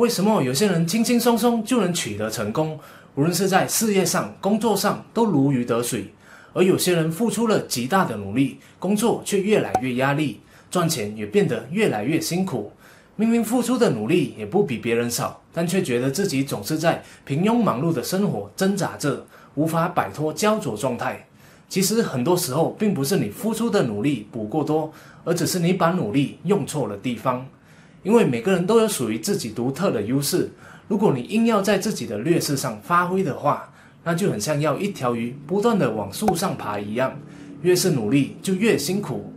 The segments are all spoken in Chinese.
为什么有些人轻轻松松就能取得成功，无论是在事业上、工作上都如鱼得水，而有些人付出了极大的努力，工作却越来越压力，赚钱也变得越来越辛苦。明明付出的努力也不比别人少，但却觉得自己总是在平庸忙碌的生活挣扎着，无法摆脱焦灼状态。其实很多时候，并不是你付出的努力不过多，而只是你把努力用错了地方。因为每个人都有属于自己独特的优势，如果你硬要在自己的劣势上发挥的话，那就很像要一条鱼不断的往树上爬一样，越是努力就越辛苦。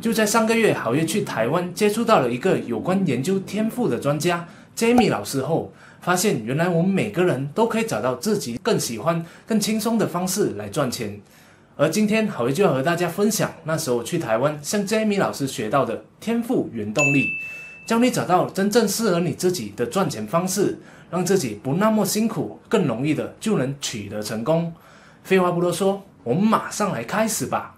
就在上个月，好月去台湾接触到了一个有关研究天赋的专家 Jamie 老师后，发现原来我们每个人都可以找到自己更喜欢、更轻松的方式来赚钱。而今天好月就要和大家分享那时候去台湾向 Jamie 老师学到的天赋原动力。教你找到真正适合你自己的赚钱方式，让自己不那么辛苦，更容易的就能取得成功。废话不多说，我们马上来开始吧。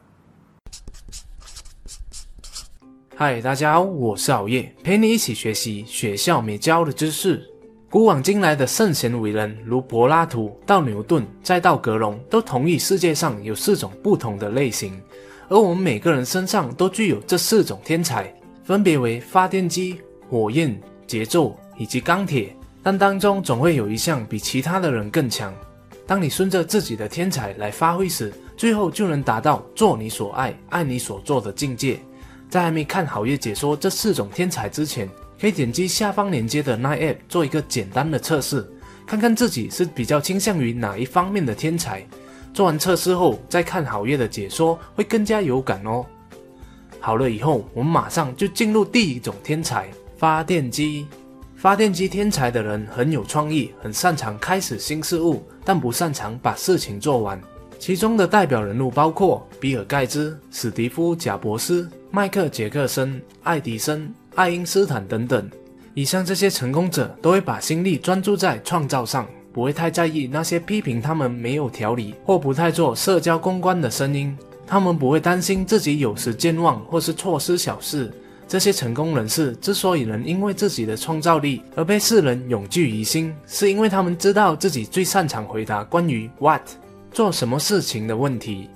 嗨，大家好，我是熬夜，陪你一起学习学校没教的知识。古往今来的圣贤伟人，如柏拉图到牛顿再到格隆，都同意世界上有四种不同的类型，而我们每个人身上都具有这四种天才。分别为发电机、火焰、节奏以及钢铁，但当中总会有一项比其他的人更强。当你顺着自己的天才来发挥时，最后就能达到做你所爱、爱你所做的境界。在还没看好业解说这四种天才之前，可以点击下方链接的 Nine App 做一个简单的测试，看看自己是比较倾向于哪一方面的天才。做完测试后再看好业的解说，会更加有感哦。好了以后，我们马上就进入第一种天才——发电机。发电机天才的人很有创意，很擅长开始新事物，但不擅长把事情做完。其中的代表人物包括比尔·盖茨、史蒂夫·贾伯斯、迈克·杰克森、爱迪生、爱因斯坦等等。以上这些成功者都会把心力专注在创造上，不会太在意那些批评他们没有条理或不太做社交公关的声音。他们不会担心自己有时健忘或是错失小事。这些成功人士之所以能因为自己的创造力而被世人永记于心，是因为他们知道自己最擅长回答关于 “what” 做什么事情的问题。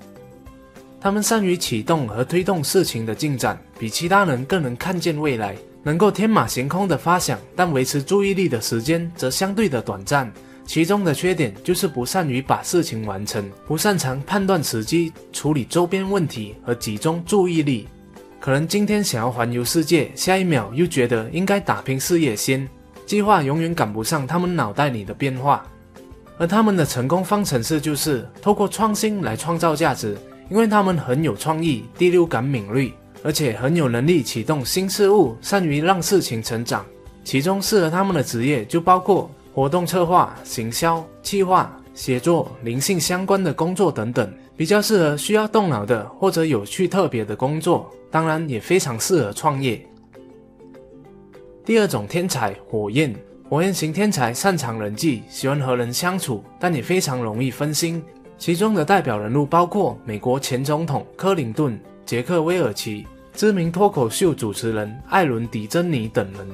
他们善于启动和推动事情的进展，比其他人更能看见未来，能够天马行空的发想，但维持注意力的时间则相对的短暂。其中的缺点就是不善于把事情完成，不擅长判断时机、处理周边问题和集中注意力。可能今天想要环游世界，下一秒又觉得应该打拼事业先。计划永远赶不上他们脑袋里的变化。而他们的成功方程式就是透过创新来创造价值，因为他们很有创意、第六感敏锐，而且很有能力启动新事物，善于让事情成长。其中适合他们的职业就包括。活动策划、行销、企划、写作、灵性相关的工作等等，比较适合需要动脑的或者有趣特别的工作，当然也非常适合创业。第二种天才，火焰，火焰型天才擅长人际，喜欢和人相处，但也非常容易分心。其中的代表人物包括美国前总统克林顿、杰克威尔奇、知名脱口秀主持人艾伦迪珍妮等人。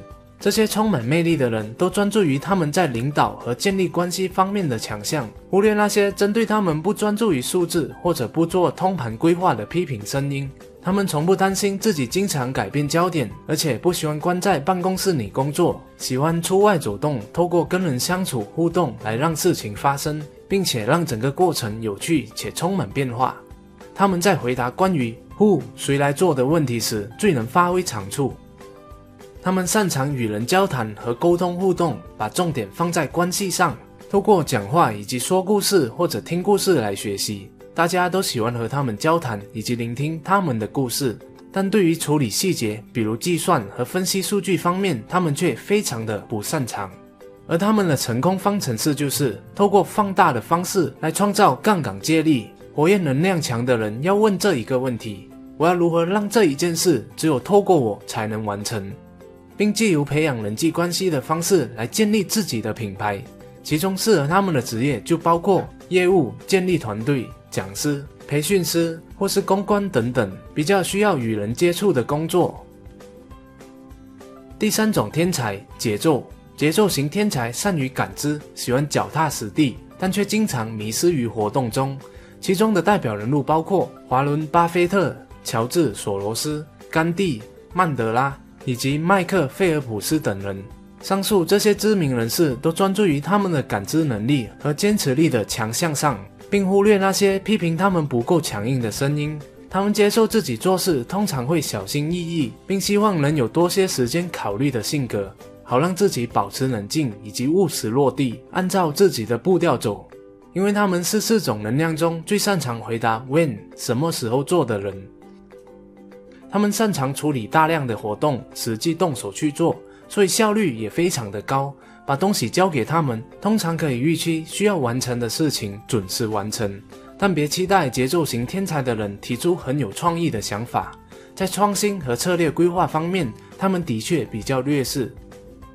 这些充满魅力的人都专注于他们在领导和建立关系方面的强项，忽略那些针对他们不专注于数字或者不做通盘规划的批评声音。他们从不担心自己经常改变焦点，而且不喜欢关在办公室里工作，喜欢出外走动，透过跟人相处互动来让事情发生，并且让整个过程有趣且充满变化。他们在回答关于 “who 谁来做”的问题时最能发挥长处。他们擅长与人交谈和沟通互动，把重点放在关系上，透过讲话以及说故事或者听故事来学习。大家都喜欢和他们交谈以及聆听他们的故事，但对于处理细节，比如计算和分析数据方面，他们却非常的不擅长。而他们的成功方程式就是透过放大的方式来创造杠杆借力。火焰能量强的人要问这一个问题：我要如何让这一件事只有透过我才能完成？并借由培养人际关系的方式来建立自己的品牌，其中适合他们的职业就包括业务、建立团队、讲师、培训师或是公关等等，比较需要与人接触的工作。第三种天才，节奏。节奏型天才善于感知，喜欢脚踏实地，但却经常迷失于活动中。其中的代表人物包括华伦·巴菲特、乔治·索罗斯、甘地、曼德拉以及麦克·菲尔普斯等人。上述这些知名人士都专注于他们的感知能力和坚持力的强项上，并忽略那些批评他们不够强硬的声音。他们接受自己做事通常会小心翼翼，并希望能有多些时间考虑的性格。好让自己保持冷静以及务实落地，按照自己的步调走，因为他们是四种能量中最擅长回答 “when” 什么时候做的人。他们擅长处理大量的活动，实际动手去做，所以效率也非常的高。把东西交给他们，通常可以预期需要完成的事情准时完成。但别期待节奏型天才的人提出很有创意的想法，在创新和策略规划方面，他们的确比较劣势。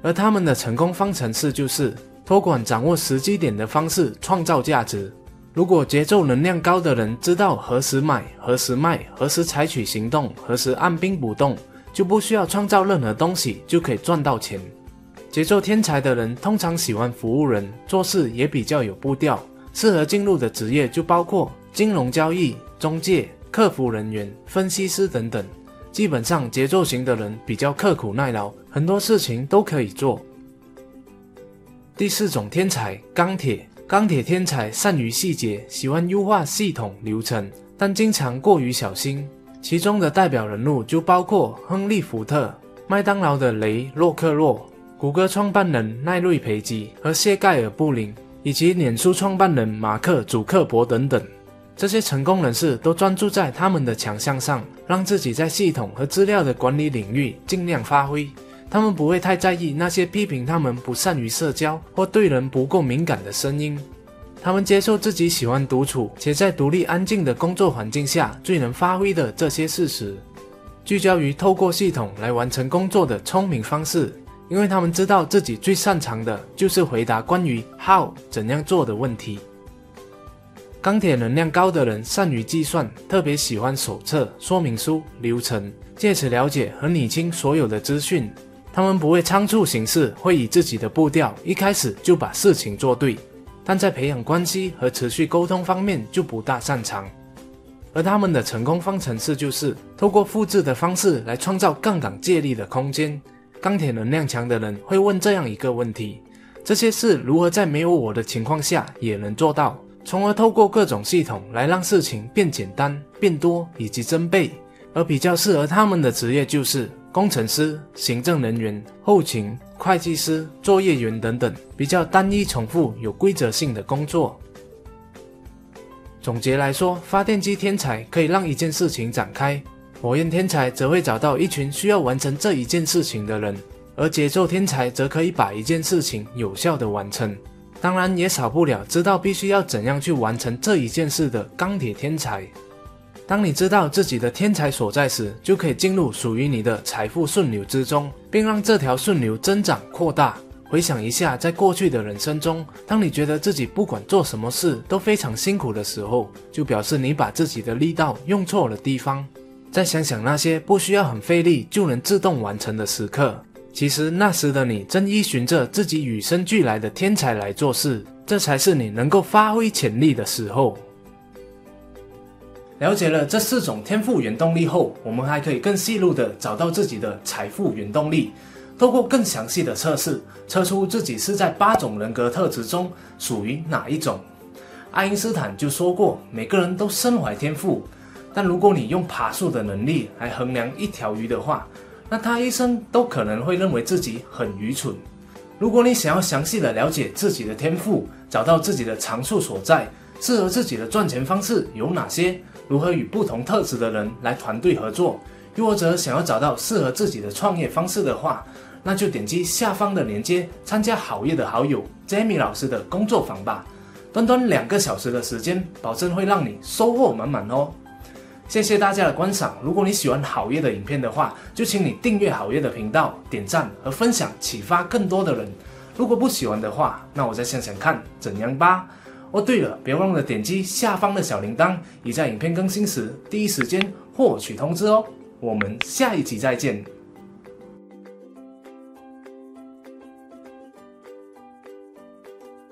而他们的成功方程式就是托管掌握时机点的方式创造价值。如果节奏能量高的人知道何时买、何时卖、何时采取行动、何时按兵不动，就不需要创造任何东西就可以赚到钱。节奏天才的人通常喜欢服务人，做事也比较有步调。适合进入的职业就包括金融交易、中介、客服人员、分析师等等。基本上，节奏型的人比较刻苦耐劳，很多事情都可以做。第四种天才，钢铁。钢铁天才善于细节，喜欢优化系统流程，但经常过于小心。其中的代表人物就包括亨利·福特、麦当劳的雷·洛克洛、谷歌创办人奈瑞·培基和谢盖尔·布林，以及脸书创办人马克·祖克伯等等。这些成功人士都专注在他们的强项上，让自己在系统和资料的管理领域尽量发挥。他们不会太在意那些批评他们不善于社交或对人不够敏感的声音。他们接受自己喜欢独处，且在独立安静的工作环境下最能发挥的这些事实，聚焦于透过系统来完成工作的聪明方式。因为他们知道自己最擅长的就是回答关于 “how” 怎样做的问题。钢铁能量高的人善于计算，特别喜欢手册、说明书、流程，借此了解和理清所有的资讯。他们不会仓促行事，会以自己的步调，一开始就把事情做对。但在培养关系和持续沟通方面就不大擅长。而他们的成功方程式就是透过复制的方式来创造杠杆借力的空间。钢铁能量强的人会问这样一个问题：这些事如何在没有我的情况下也能做到？从而透过各种系统来让事情变简单、变多以及增倍，而比较适合他们的职业就是工程师、行政人员、后勤、会计师、作业员等等，比较单一、重复、有规则性的工作。总结来说，发电机天才可以让一件事情展开，火焰天才则会找到一群需要完成这一件事情的人，而节奏天才则可以把一件事情有效的完成。当然也少不了知道必须要怎样去完成这一件事的钢铁天才。当你知道自己的天才所在时，就可以进入属于你的财富顺流之中，并让这条顺流增长扩大。回想一下，在过去的人生中，当你觉得自己不管做什么事都非常辛苦的时候，就表示你把自己的力道用错了地方。再想想那些不需要很费力就能自动完成的时刻。其实那时的你正依循着自己与生俱来的天才来做事，这才是你能够发挥潜力的时候。了解了这四种天赋原动力后，我们还可以更细路的找到自己的财富原动力，透过更详细的测试，测出自己是在八种人格特质中属于哪一种。爱因斯坦就说过，每个人都身怀天赋，但如果你用爬树的能力来衡量一条鱼的话，那他一生都可能会认为自己很愚蠢。如果你想要详细的了解自己的天赋，找到自己的长处所在，适合自己的赚钱方式有哪些，如何与不同特质的人来团队合作，又或者想要找到适合自己的创业方式的话，那就点击下方的链接，参加好业的好友 Jamie 老师的工作坊吧。短短两个小时的时间，保证会让你收获满满哦。谢谢大家的观赏。如果你喜欢好业的影片的话，就请你订阅好业的频道、点赞和分享，启发更多的人。如果不喜欢的话，那我再想想看怎样吧。哦，对了，别忘了点击下方的小铃铛，以在影片更新时第一时间获取通知哦。我们下一集再见。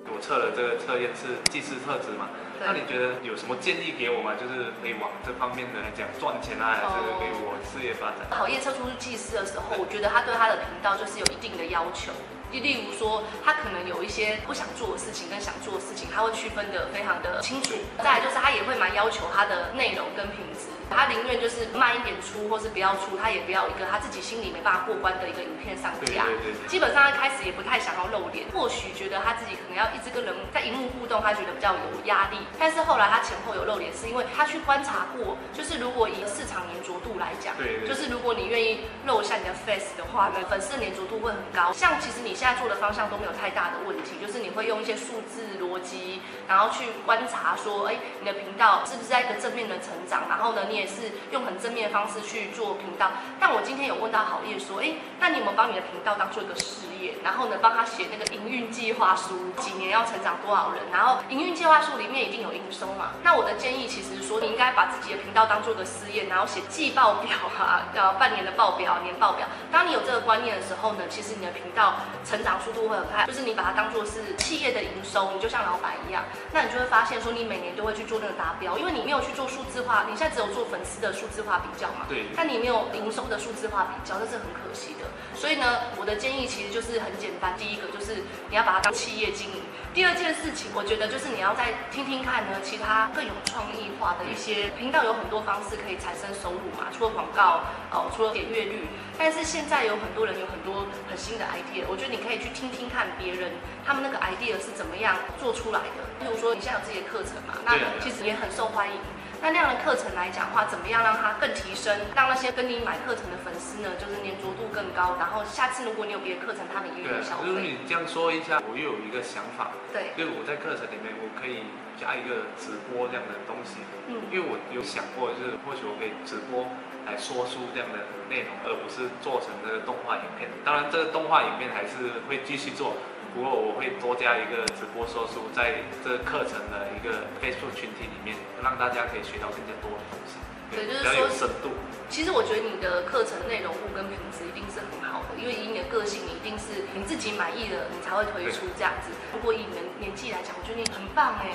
我测了这个测验是技师特质嘛？那你觉得有什么建议给我吗？就是可以往这方面的来讲赚钱啊，还是哦给我事业发展？考验测出技师的时候，我觉得他对他的频道就是有一定的要求。例如说，他可能有一些不想做的事情跟想做的事情，他会区分的非常的清楚。再来就是他也会蛮要求他的内容跟品质，他宁愿就是慢一点出，或是不要出，他也不要一个他自己心里没办法过关的一个影片上架。对对对对。基本上他开始也不太想要露脸，或许觉得他自己可能要一直跟人在荧幕互动，他觉得比较有压力。但是后来他前后有露脸，是因为他去观察过，就是如果以市场粘着度来讲，对对就是如果你愿意露一下你的 face 的话呢，粉丝的粘着度会很高。像其实你现在做的方向都没有太大的问题，就是你会用一些数字逻辑，然后去观察说，哎，你的频道是不是在一个正面的成长？然后呢，你也是用很正面的方式去做频道。但我今天有问到好业说，哎，那你有没有帮你的频道当做一个事？然后呢，帮他写那个营运计划书，几年要成长多少人？然后营运计划书里面一定有营收嘛？那我的建议其实说，你应该把自己的频道当做一个事业，然后写季报表啊，呃，半年的报表、年报表。当你有这个观念的时候呢，其实你的频道成长速度会很快，就是你把它当做是企业的营收，你就像老板一样，那你就会发现说，你每年都会去做那个达标，因为你没有去做数字化，你现在只有做粉丝的数字化比较嘛。对但你没有营收的数字化比较，这是很可惜的。所以呢，我的建议其实就是很简单，第一个就是你要把它当企业经营。第二件事情，我觉得就是你要再听听看呢，其他更有创意化的一些频道有很多方式可以产生收入嘛，除了广告，哦，除了点阅率，但是现在有很多人有很多很新的 idea，我觉得你可以去听听看别人他们那个 idea 是怎么样做出来的。例如说你现在有自己的课程嘛，那其实也很受欢迎。那那样的课程来讲的话，怎么样让它更提升，让那些跟你买课程的粉丝呢，就是粘着度更高，然后下次如果你有别的课程，他对。就是你这样说一下，我又有一个想法，对，就是我在课程里面我可以加一个直播这样的东西，嗯，因为我有想过，就是或许我可以直播来说书这样的内容，而不是做成这个动画影片。当然，这个动画影片还是会继续做，不过我会多加一个直播说书，在这个课程的一个 Facebook 群体里面，让大家可以学到更加多的东西，对就是说深度。其实我觉得你的课程内容物跟品质一定是很好的，因为以你的个性，你一定是你自己满意的，你才会推出这样子。如果以你的年纪来讲，我觉得你很棒哎。